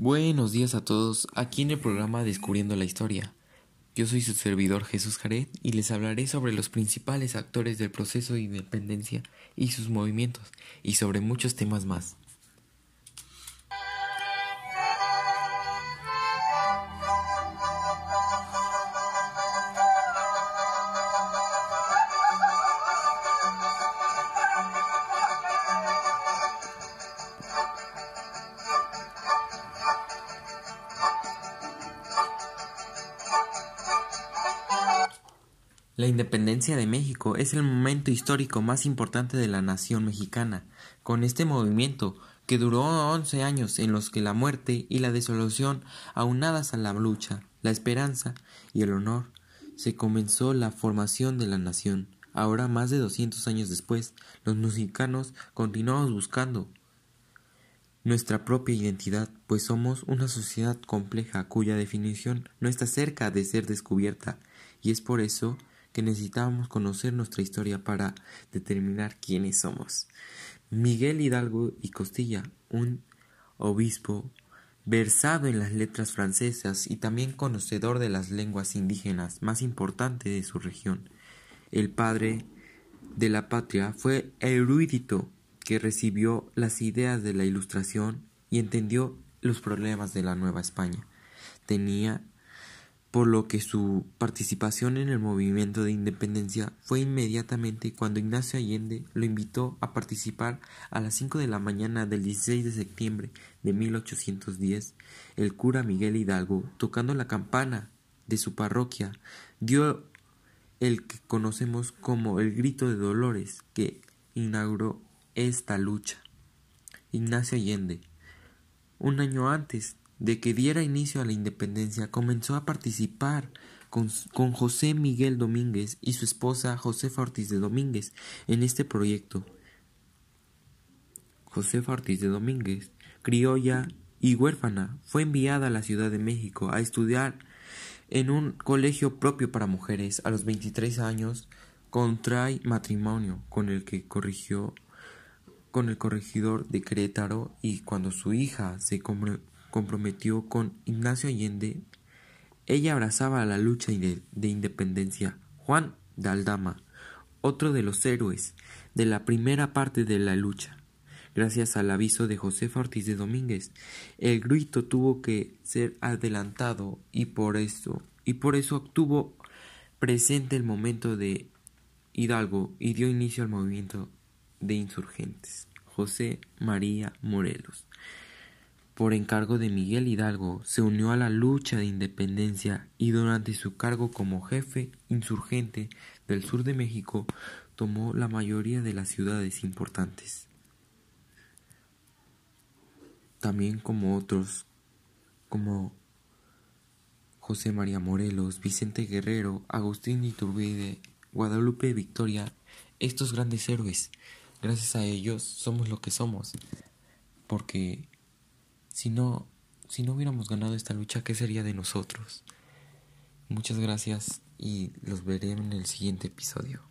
Buenos días a todos, aquí en el programa Descubriendo la Historia. Yo soy su servidor Jesús Jared y les hablaré sobre los principales actores del proceso de independencia y sus movimientos, y sobre muchos temas más. La independencia de México es el momento histórico más importante de la nación mexicana. Con este movimiento, que duró once años en los que la muerte y la desolación, aunadas a la lucha, la esperanza y el honor, se comenzó la formación de la nación. Ahora, más de doscientos años después, los mexicanos continuamos buscando nuestra propia identidad, pues somos una sociedad compleja cuya definición no está cerca de ser descubierta, y es por eso que necesitábamos conocer nuestra historia para determinar quiénes somos. Miguel Hidalgo y Costilla, un obispo versado en las letras francesas y también conocedor de las lenguas indígenas más importantes de su región. El padre de la patria fue erudito que recibió las ideas de la Ilustración y entendió los problemas de la Nueva España. Tenía por lo que su participación en el movimiento de independencia fue inmediatamente cuando Ignacio Allende lo invitó a participar a las 5 de la mañana del 16 de septiembre de 1810. El cura Miguel Hidalgo, tocando la campana de su parroquia, dio el que conocemos como el grito de Dolores que inauguró esta lucha. Ignacio Allende. Un año antes de que diera inicio a la independencia, comenzó a participar con, José Miguel Domínguez y su esposa Josefa Ortiz de Domínguez en este proyecto. Josefa Ortiz de Domínguez, criolla y huérfana, fue enviada a la Ciudad de México a estudiar en un colegio propio para mujeres. A los 23 años contrae matrimonio con el que corrigió con el corregidor de Querétaro y cuando su hija se comprometió con Ignacio Allende, ella abrazaba la lucha de, independencia. Juan de Aldama, otro de los héroes de la primera parte de la lucha. Gracias al aviso de José Ortiz de Domínguez, el grito tuvo que ser adelantado y por eso, y por eso tuvo presente el momento de Hidalgo y dio inicio al movimiento de insurgentes. José María Morelos por encargo de Miguel Hidalgo, se unió a la lucha de independencia y durante su cargo como jefe insurgente del sur de México tomó la mayoría de las ciudades importantes. También como otros, como José María Morelos, Vicente Guerrero, Agustín Iturbide, Guadalupe Victoria, estos grandes héroes, gracias a ellos somos lo que somos, porque si no, si no hubiéramos ganado esta lucha, ¿qué sería de nosotros? Muchas gracias y los veré en el siguiente episodio.